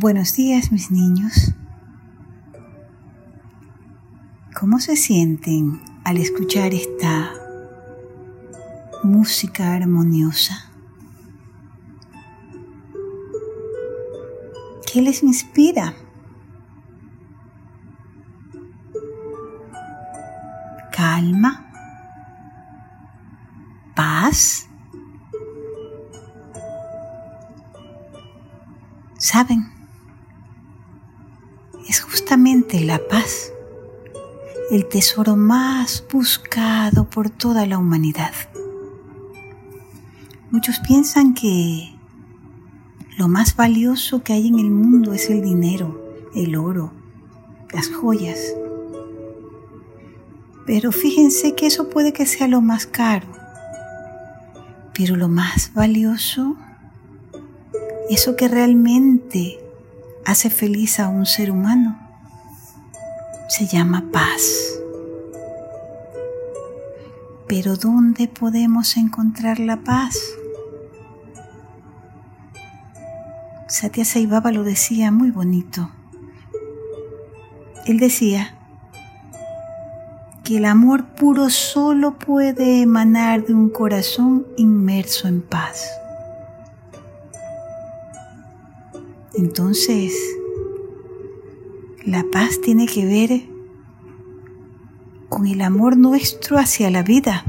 Buenos días mis niños. ¿Cómo se sienten al escuchar esta música armoniosa? ¿Qué les inspira? Calma, paz. ¿Saben? Justamente la paz, el tesoro más buscado por toda la humanidad. Muchos piensan que lo más valioso que hay en el mundo es el dinero, el oro, las joyas. Pero fíjense que eso puede que sea lo más caro. Pero lo más valioso, eso que realmente hace feliz a un ser humano se llama paz. Pero ¿dónde podemos encontrar la paz? Satya Sai Baba lo decía muy bonito. Él decía que el amor puro solo puede emanar de un corazón inmerso en paz. Entonces, la paz tiene que ver con el amor nuestro hacia la vida,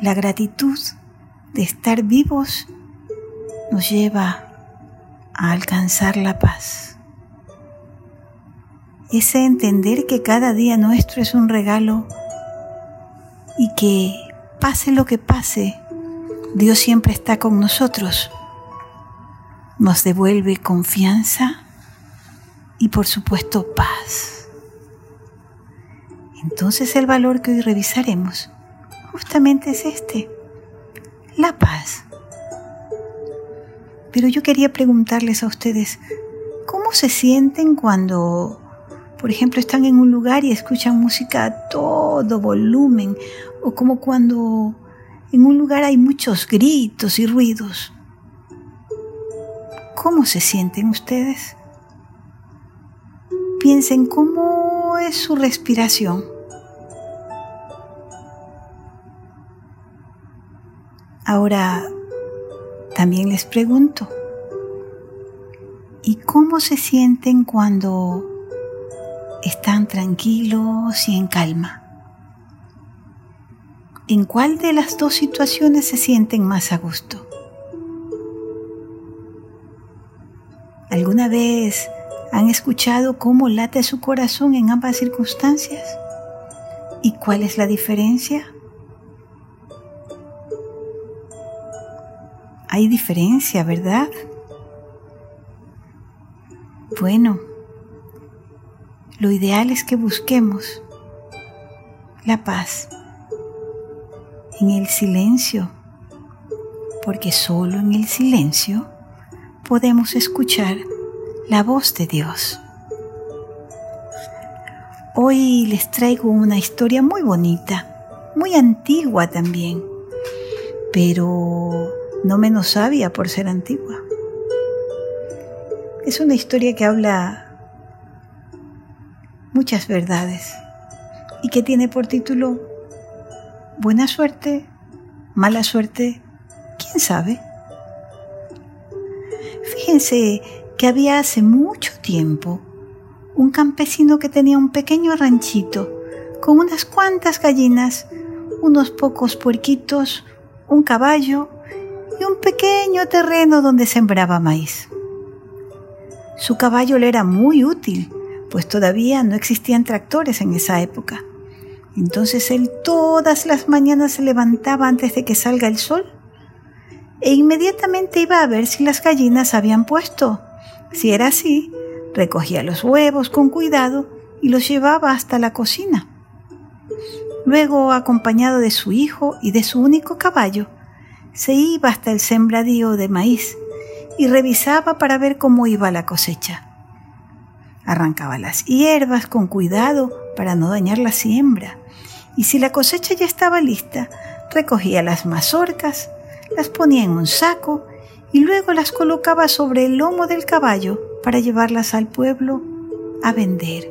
la gratitud de estar vivos nos lleva a alcanzar la paz. Ese entender que cada día nuestro es un regalo y que pase lo que pase, Dios siempre está con nosotros nos devuelve confianza y por supuesto paz. Entonces el valor que hoy revisaremos justamente es este, la paz. Pero yo quería preguntarles a ustedes, ¿cómo se sienten cuando, por ejemplo, están en un lugar y escuchan música a todo volumen? O como cuando en un lugar hay muchos gritos y ruidos. ¿Cómo se sienten ustedes? Piensen cómo es su respiración. Ahora, también les pregunto, ¿y cómo se sienten cuando están tranquilos y en calma? ¿En cuál de las dos situaciones se sienten más a gusto? ¿Alguna vez han escuchado cómo late su corazón en ambas circunstancias? ¿Y cuál es la diferencia? Hay diferencia, ¿verdad? Bueno, lo ideal es que busquemos la paz en el silencio, porque solo en el silencio podemos escuchar la voz de Dios. Hoy les traigo una historia muy bonita, muy antigua también, pero no menos sabia por ser antigua. Es una historia que habla muchas verdades y que tiene por título Buena suerte, mala suerte, quién sabe. Fíjense que había hace mucho tiempo un campesino que tenía un pequeño ranchito con unas cuantas gallinas, unos pocos puerquitos, un caballo y un pequeño terreno donde sembraba maíz. Su caballo le era muy útil, pues todavía no existían tractores en esa época. Entonces él todas las mañanas se levantaba antes de que salga el sol e inmediatamente iba a ver si las gallinas habían puesto. Si era así, recogía los huevos con cuidado y los llevaba hasta la cocina. Luego, acompañado de su hijo y de su único caballo, se iba hasta el sembradío de maíz y revisaba para ver cómo iba la cosecha. Arrancaba las hierbas con cuidado para no dañar la siembra, y si la cosecha ya estaba lista, recogía las mazorcas las ponía en un saco y luego las colocaba sobre el lomo del caballo para llevarlas al pueblo a vender.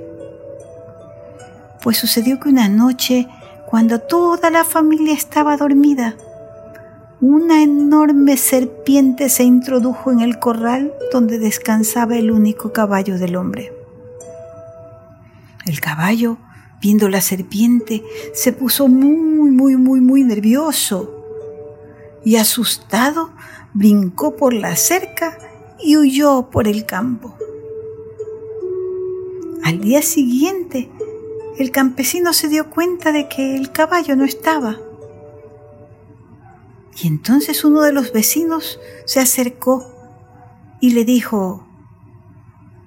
Pues sucedió que una noche, cuando toda la familia estaba dormida, una enorme serpiente se introdujo en el corral donde descansaba el único caballo del hombre. El caballo, viendo la serpiente, se puso muy, muy, muy, muy nervioso y asustado brincó por la cerca y huyó por el campo. Al día siguiente, el campesino se dio cuenta de que el caballo no estaba. Y entonces uno de los vecinos se acercó y le dijo,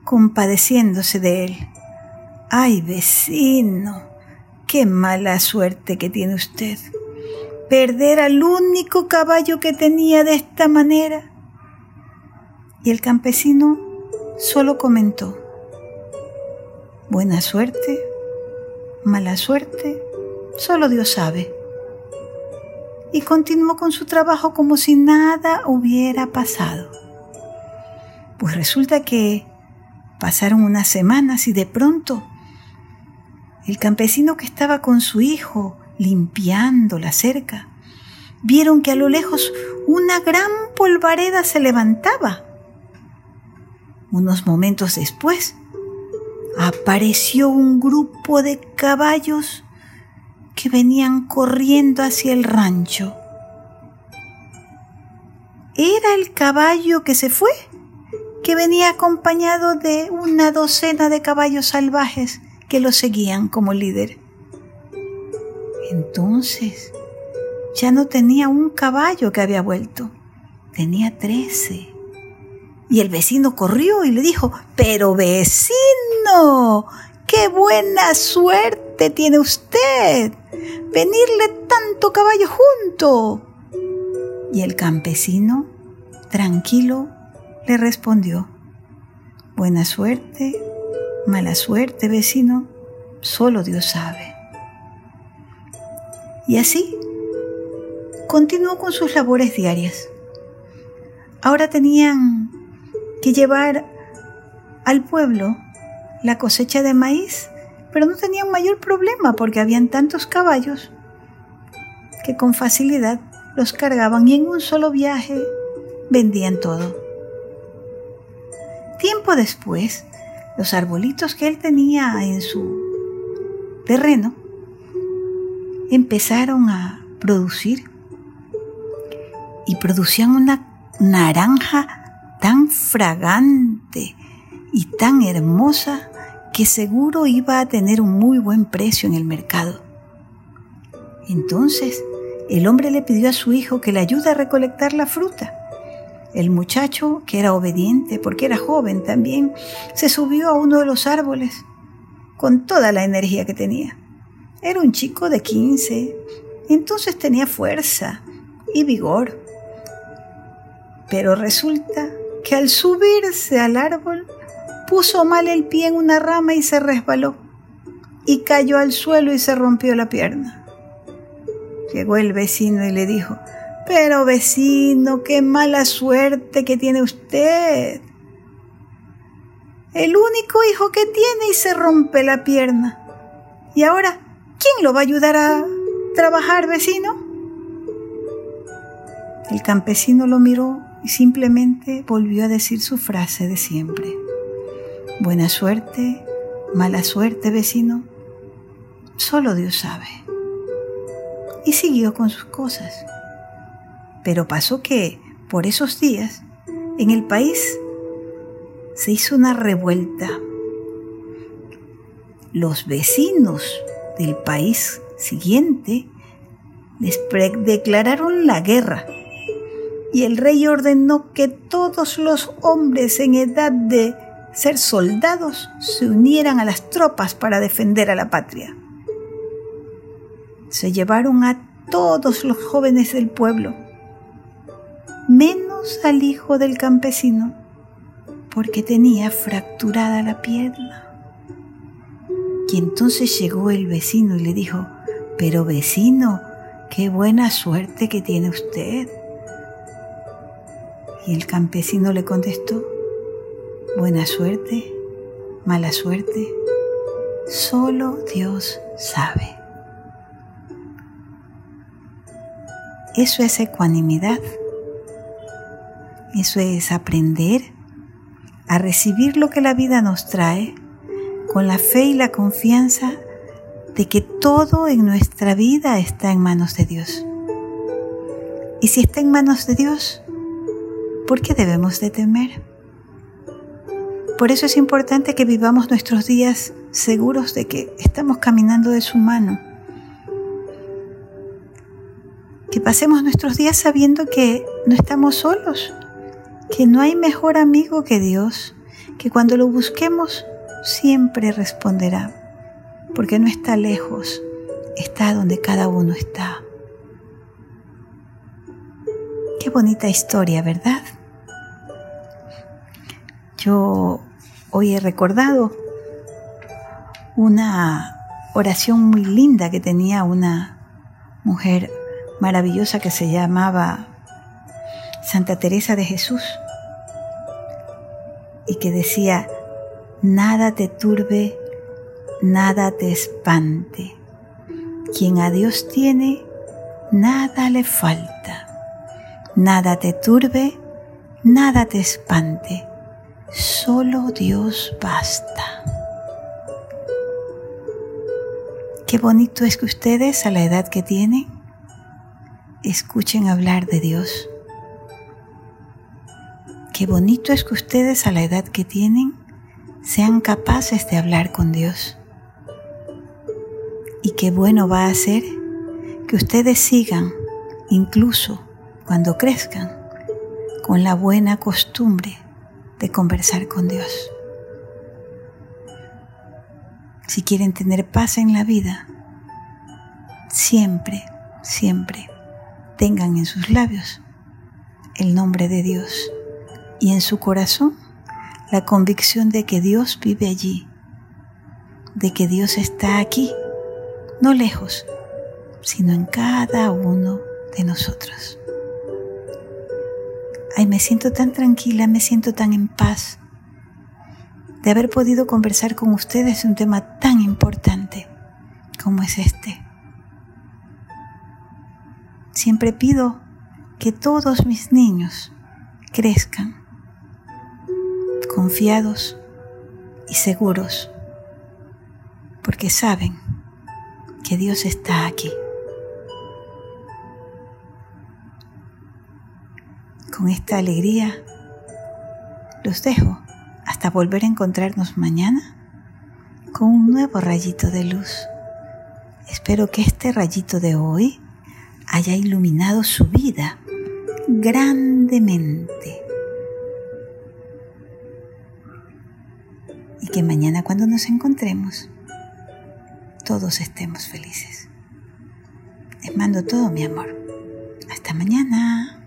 compadeciéndose de él, Ay, vecino, qué mala suerte que tiene usted. Perder al único caballo que tenía de esta manera. Y el campesino solo comentó, buena suerte, mala suerte, solo Dios sabe. Y continuó con su trabajo como si nada hubiera pasado. Pues resulta que pasaron unas semanas y de pronto el campesino que estaba con su hijo limpiando la cerca, vieron que a lo lejos una gran polvareda se levantaba. Unos momentos después, apareció un grupo de caballos que venían corriendo hacia el rancho. Era el caballo que se fue, que venía acompañado de una docena de caballos salvajes que lo seguían como líder. Entonces, ya no tenía un caballo que había vuelto, tenía trece. Y el vecino corrió y le dijo, pero vecino, qué buena suerte tiene usted, venirle tanto caballo junto. Y el campesino, tranquilo, le respondió, buena suerte Mala suerte, vecino, solo Dios sabe. Y así continuó con sus labores diarias. Ahora tenían que llevar al pueblo la cosecha de maíz, pero no tenían mayor problema porque habían tantos caballos que con facilidad los cargaban y en un solo viaje vendían todo. Tiempo después, los arbolitos que él tenía en su terreno empezaron a producir y producían una naranja tan fragante y tan hermosa que seguro iba a tener un muy buen precio en el mercado. Entonces el hombre le pidió a su hijo que le ayude a recolectar la fruta. El muchacho, que era obediente porque era joven también, se subió a uno de los árboles con toda la energía que tenía. Era un chico de 15, entonces tenía fuerza y vigor. Pero resulta que al subirse al árbol puso mal el pie en una rama y se resbaló y cayó al suelo y se rompió la pierna. Llegó el vecino y le dijo, pero vecino, qué mala suerte que tiene usted. El único hijo que tiene y se rompe la pierna. Y ahora, ¿quién lo va a ayudar a trabajar, vecino? El campesino lo miró y simplemente volvió a decir su frase de siempre. Buena suerte, mala suerte, vecino. Solo Dios sabe. Y siguió con sus cosas. Pero pasó que, por esos días, en el país se hizo una revuelta. Los vecinos del país siguiente declararon la guerra y el rey ordenó que todos los hombres en edad de ser soldados se unieran a las tropas para defender a la patria. Se llevaron a todos los jóvenes del pueblo menos al hijo del campesino, porque tenía fracturada la pierna. Y entonces llegó el vecino y le dijo, pero vecino, qué buena suerte que tiene usted. Y el campesino le contestó, buena suerte, mala suerte, solo Dios sabe. Eso es ecuanimidad. Eso es aprender a recibir lo que la vida nos trae con la fe y la confianza de que todo en nuestra vida está en manos de Dios. Y si está en manos de Dios, ¿por qué debemos de temer? Por eso es importante que vivamos nuestros días seguros de que estamos caminando de su mano. Que pasemos nuestros días sabiendo que no estamos solos, que no hay mejor amigo que Dios, que cuando lo busquemos siempre responderá, porque no está lejos, está donde cada uno está. Qué bonita historia, ¿verdad? Yo hoy he recordado una oración muy linda que tenía una mujer maravillosa que se llamaba Santa Teresa de Jesús y que decía, nada te turbe, nada te espante. Quien a Dios tiene, nada le falta. Nada te turbe, nada te espante. Solo Dios basta. Qué bonito es que ustedes a la edad que tienen escuchen hablar de Dios. Qué bonito es que ustedes a la edad que tienen sean capaces de hablar con Dios. Y qué bueno va a ser que ustedes sigan incluso cuando crezcan, con la buena costumbre de conversar con Dios. Si quieren tener paz en la vida, siempre, siempre tengan en sus labios el nombre de Dios y en su corazón la convicción de que Dios vive allí, de que Dios está aquí, no lejos, sino en cada uno de nosotros. Ay, me siento tan tranquila, me siento tan en paz de haber podido conversar con ustedes un tema tan importante como es este. Siempre pido que todos mis niños crezcan confiados y seguros, porque saben que Dios está aquí. con esta alegría los dejo hasta volver a encontrarnos mañana con un nuevo rayito de luz. Espero que este rayito de hoy haya iluminado su vida grandemente. Que mañana cuando nos encontremos, todos estemos felices. Les mando todo mi amor. Hasta mañana.